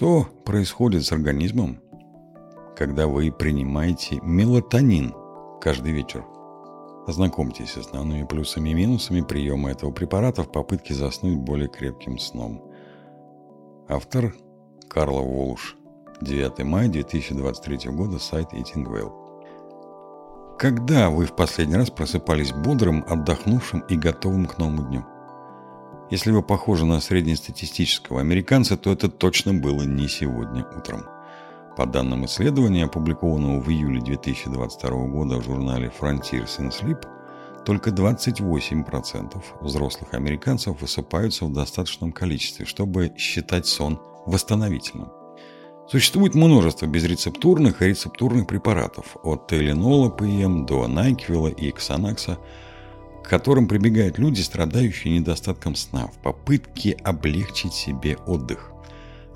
Что происходит с организмом, когда вы принимаете мелатонин каждый вечер? Ознакомьтесь с основными плюсами и минусами приема этого препарата в попытке заснуть более крепким сном. Автор Карла Волш. 9 мая 2023 года, сайт Eating Well. Когда вы в последний раз просыпались бодрым, отдохнувшим и готовым к новому дню? Если вы похожи на среднестатистического американца, то это точно было не сегодня утром. По данным исследования, опубликованного в июле 2022 года в журнале Frontiers in Sleep, только 28% взрослых американцев высыпаются в достаточном количестве, чтобы считать сон восстановительным. Существует множество безрецептурных и рецептурных препаратов, от Теленола ПМ до Найквила и Ксанакса, к которым прибегают люди, страдающие недостатком сна, в попытке облегчить себе отдых.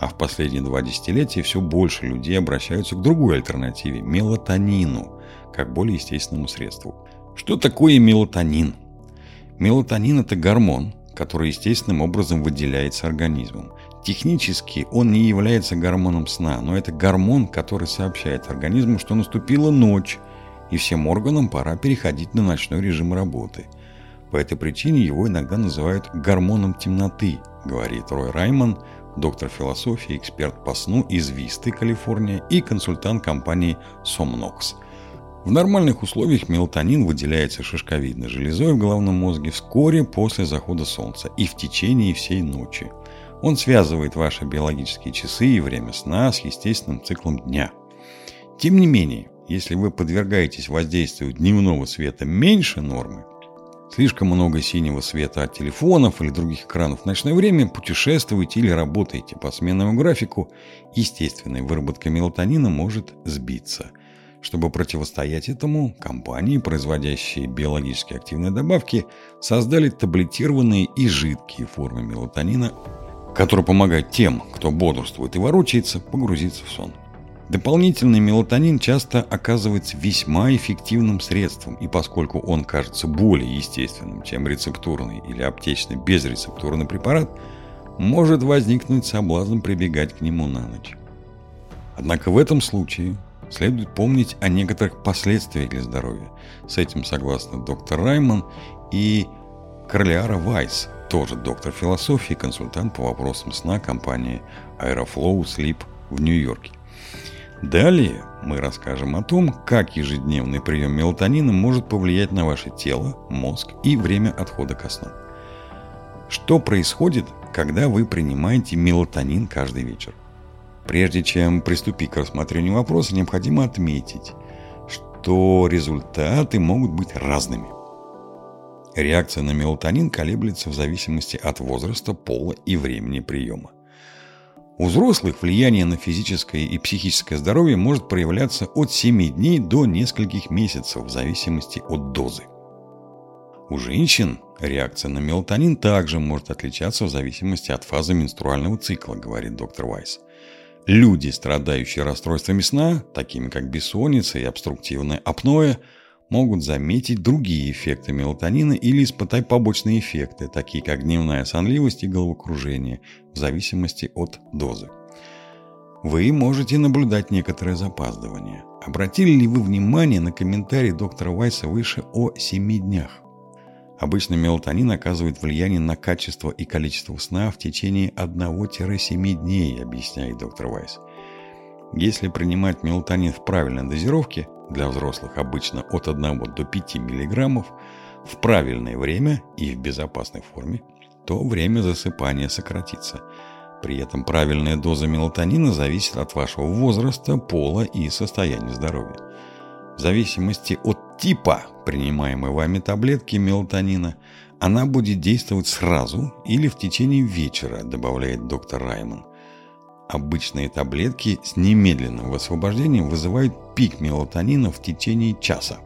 А в последние два десятилетия все больше людей обращаются к другой альтернативе – мелатонину, как более естественному средству. Что такое мелатонин? Мелатонин – это гормон, который естественным образом выделяется организмом. Технически он не является гормоном сна, но это гормон, который сообщает организму, что наступила ночь, и всем органам пора переходить на ночной режим работы. По этой причине его иногда называют гормоном темноты, говорит Рой Райман, доктор философии, эксперт по сну из Висты, Калифорния и консультант компании Somnox. В нормальных условиях мелатонин выделяется шишковидной железой в головном мозге вскоре после захода солнца и в течение всей ночи – он связывает ваши биологические часы и время сна с естественным циклом дня. Тем не менее, если вы подвергаетесь воздействию дневного света меньше нормы, слишком много синего света от телефонов или других экранов в ночное время, путешествуете или работаете по сменному графику, естественная выработка мелатонина может сбиться. Чтобы противостоять этому, компании, производящие биологически активные добавки, создали таблетированные и жидкие формы мелатонина который помогает тем, кто бодрствует и ворочается, погрузиться в сон. Дополнительный мелатонин часто оказывается весьма эффективным средством, и поскольку он кажется более естественным, чем рецептурный или аптечный безрецептурный препарат, может возникнуть соблазн прибегать к нему на ночь. Однако в этом случае следует помнить о некоторых последствиях для здоровья. С этим согласны доктор Райман и Корлиара Вайс, тоже доктор философии, консультант по вопросам сна компании Aeroflow Sleep в Нью-Йорке. Далее мы расскажем о том, как ежедневный прием мелатонина может повлиять на ваше тело, мозг и время отхода ко сну. Что происходит, когда вы принимаете мелатонин каждый вечер? Прежде чем приступить к рассмотрению вопроса, необходимо отметить, что результаты могут быть разными. Реакция на мелатонин колеблется в зависимости от возраста, пола и времени приема. У взрослых влияние на физическое и психическое здоровье может проявляться от 7 дней до нескольких месяцев в зависимости от дозы. У женщин реакция на мелатонин также может отличаться в зависимости от фазы менструального цикла, говорит доктор Вайс. Люди, страдающие расстройствами сна, такими как бессонница и обструктивное апноэ, могут заметить другие эффекты мелатонина или испытать побочные эффекты, такие как дневная сонливость и головокружение, в зависимости от дозы. Вы можете наблюдать некоторое запаздывание. Обратили ли вы внимание на комментарий доктора Вайса выше о 7 днях? Обычно мелатонин оказывает влияние на качество и количество сна в течение 1-7 дней, объясняет доктор Вайс. Если принимать мелатонин в правильной дозировке, для взрослых обычно от 1 до 5 мг, в правильное время и в безопасной форме, то время засыпания сократится. При этом правильная доза мелатонина зависит от вашего возраста, пола и состояния здоровья. В зависимости от типа принимаемой вами таблетки мелатонина, она будет действовать сразу или в течение вечера, добавляет доктор Раймон. Обычные таблетки с немедленным высвобождением вызывают пик мелатонина в течение часа,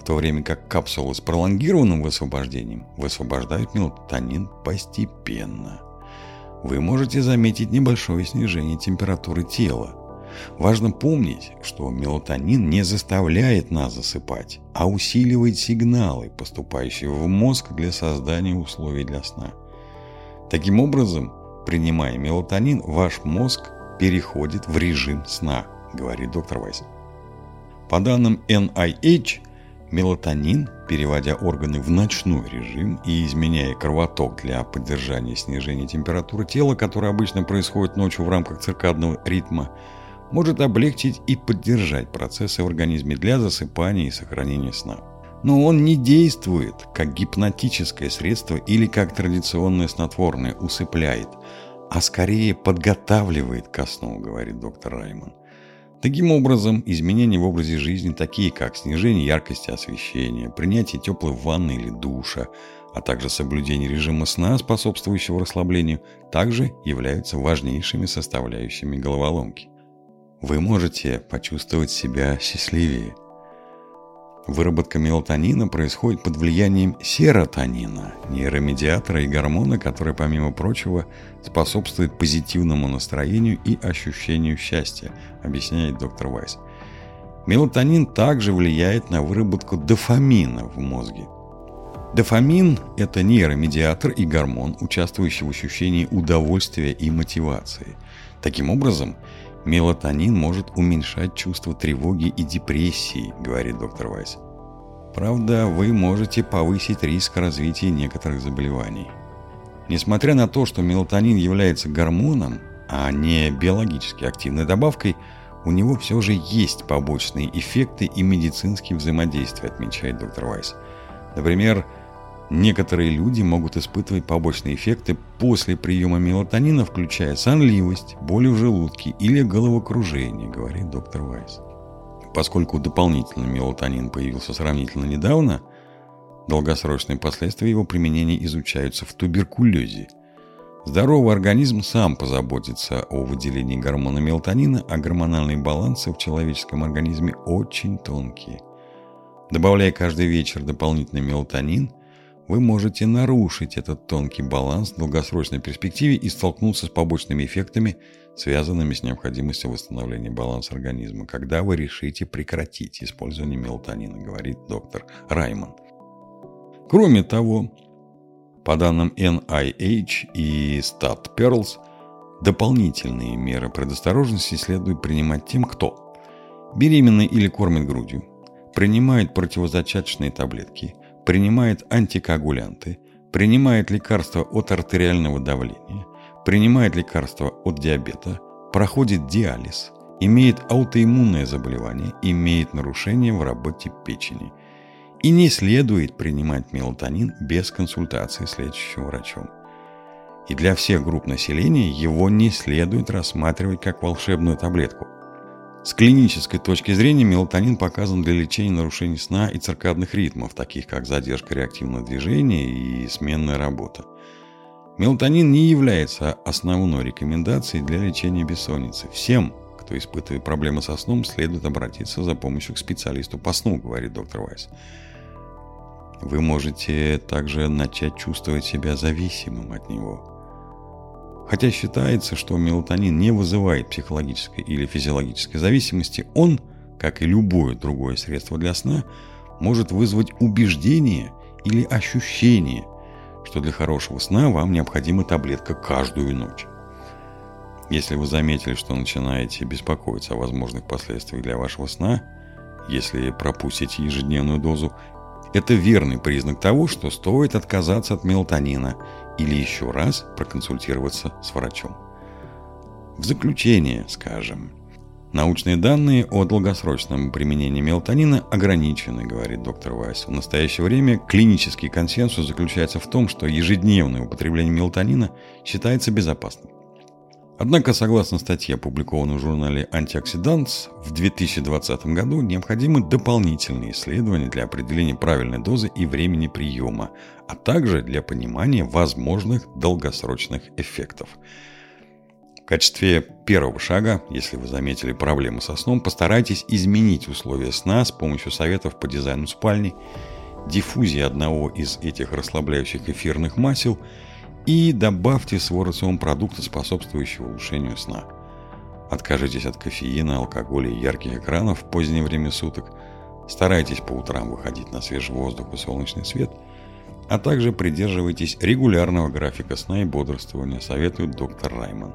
в то время как капсулы с пролонгированным высвобождением высвобождают мелатонин постепенно. Вы можете заметить небольшое снижение температуры тела. Важно помнить, что мелатонин не заставляет нас засыпать, а усиливает сигналы, поступающие в мозг для создания условий для сна. Таким образом, Принимая мелатонин, ваш мозг переходит в режим сна, говорит доктор Вайс. По данным NIH, мелатонин, переводя органы в ночной режим и изменяя кровоток для поддержания снижения температуры тела, которое обычно происходит ночью в рамках циркадного ритма, может облегчить и поддержать процессы в организме для засыпания и сохранения сна. Но он не действует как гипнотическое средство или как традиционное снотворное, усыпляет, а скорее подготавливает ко сну, говорит доктор Раймон. Таким образом, изменения в образе жизни, такие как снижение яркости освещения, принятие теплой ванны или душа, а также соблюдение режима сна, способствующего расслаблению, также являются важнейшими составляющими головоломки. Вы можете почувствовать себя счастливее – Выработка мелатонина происходит под влиянием серотонина, нейромедиатора и гормона, который, помимо прочего, способствует позитивному настроению и ощущению счастья, объясняет доктор Вайс. Мелатонин также влияет на выработку дофамина в мозге. Дофамин – это нейромедиатор и гормон, участвующий в ощущении удовольствия и мотивации. Таким образом, Мелатонин может уменьшать чувство тревоги и депрессии, говорит доктор Вайс. Правда, вы можете повысить риск развития некоторых заболеваний. Несмотря на то, что мелатонин является гормоном, а не биологически активной добавкой, у него все же есть побочные эффекты и медицинские взаимодействия, отмечает доктор Вайс. Например, Некоторые люди могут испытывать побочные эффекты после приема мелатонина, включая сонливость, боли в желудке или головокружение, говорит доктор Вайс. Поскольку дополнительный мелатонин появился сравнительно недавно, долгосрочные последствия его применения изучаются в туберкулезе. Здоровый организм сам позаботится о выделении гормона мелатонина, а гормональные балансы в человеческом организме очень тонкие. Добавляя каждый вечер дополнительный мелатонин – вы можете нарушить этот тонкий баланс в долгосрочной перспективе и столкнуться с побочными эффектами, связанными с необходимостью восстановления баланса организма, когда вы решите прекратить использование мелатонина, говорит доктор Раймон. Кроме того, по данным NIH и Stat Pearls, дополнительные меры предосторожности следует принимать тем, кто беременный или кормит грудью, принимает противозачаточные таблетки – принимает антикоагулянты, принимает лекарства от артериального давления, принимает лекарства от диабета, проходит диализ, имеет аутоиммунное заболевание, имеет нарушение в работе печени. И не следует принимать мелатонин без консультации с лечащим врачом. И для всех групп населения его не следует рассматривать как волшебную таблетку. С клинической точки зрения мелатонин показан для лечения нарушений сна и циркадных ритмов, таких как задержка реактивного движения и сменная работа. Мелатонин не является основной рекомендацией для лечения бессонницы. Всем, кто испытывает проблемы со сном, следует обратиться за помощью к специалисту по сну, говорит доктор Вайс. Вы можете также начать чувствовать себя зависимым от него – Хотя считается, что мелатонин не вызывает психологической или физиологической зависимости, он, как и любое другое средство для сна, может вызвать убеждение или ощущение, что для хорошего сна вам необходима таблетка каждую ночь. Если вы заметили, что начинаете беспокоиться о возможных последствиях для вашего сна, если пропустите ежедневную дозу, это верный признак того, что стоит отказаться от мелатонина или еще раз проконсультироваться с врачом. В заключение скажем, научные данные о долгосрочном применении мелатонина ограничены, говорит доктор Вайс. В настоящее время клинический консенсус заключается в том, что ежедневное употребление мелатонина считается безопасным. Однако, согласно статье, опубликованной в журнале Antioxidants, в 2020 году необходимы дополнительные исследования для определения правильной дозы и времени приема, а также для понимания возможных долгосрочных эффектов. В качестве первого шага, если вы заметили проблемы со сном, постарайтесь изменить условия сна с помощью советов по дизайну спальни, диффузии одного из этих расслабляющих эфирных масел – и добавьте свой рацион продукта, способствующего улучшению сна. Откажитесь от кофеина, алкоголя и ярких экранов в позднее время суток. Старайтесь по утрам выходить на свежий воздух и солнечный свет, а также придерживайтесь регулярного графика сна и бодрствования, советует доктор Райман.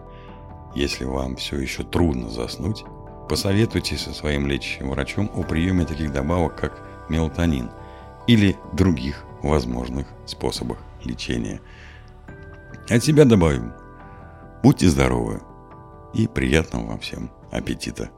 Если вам все еще трудно заснуть, посоветуйтесь со своим лечащим врачом о приеме таких добавок, как мелатонин, или других возможных способах лечения – от себя добавим. Будьте здоровы и приятного вам всем аппетита!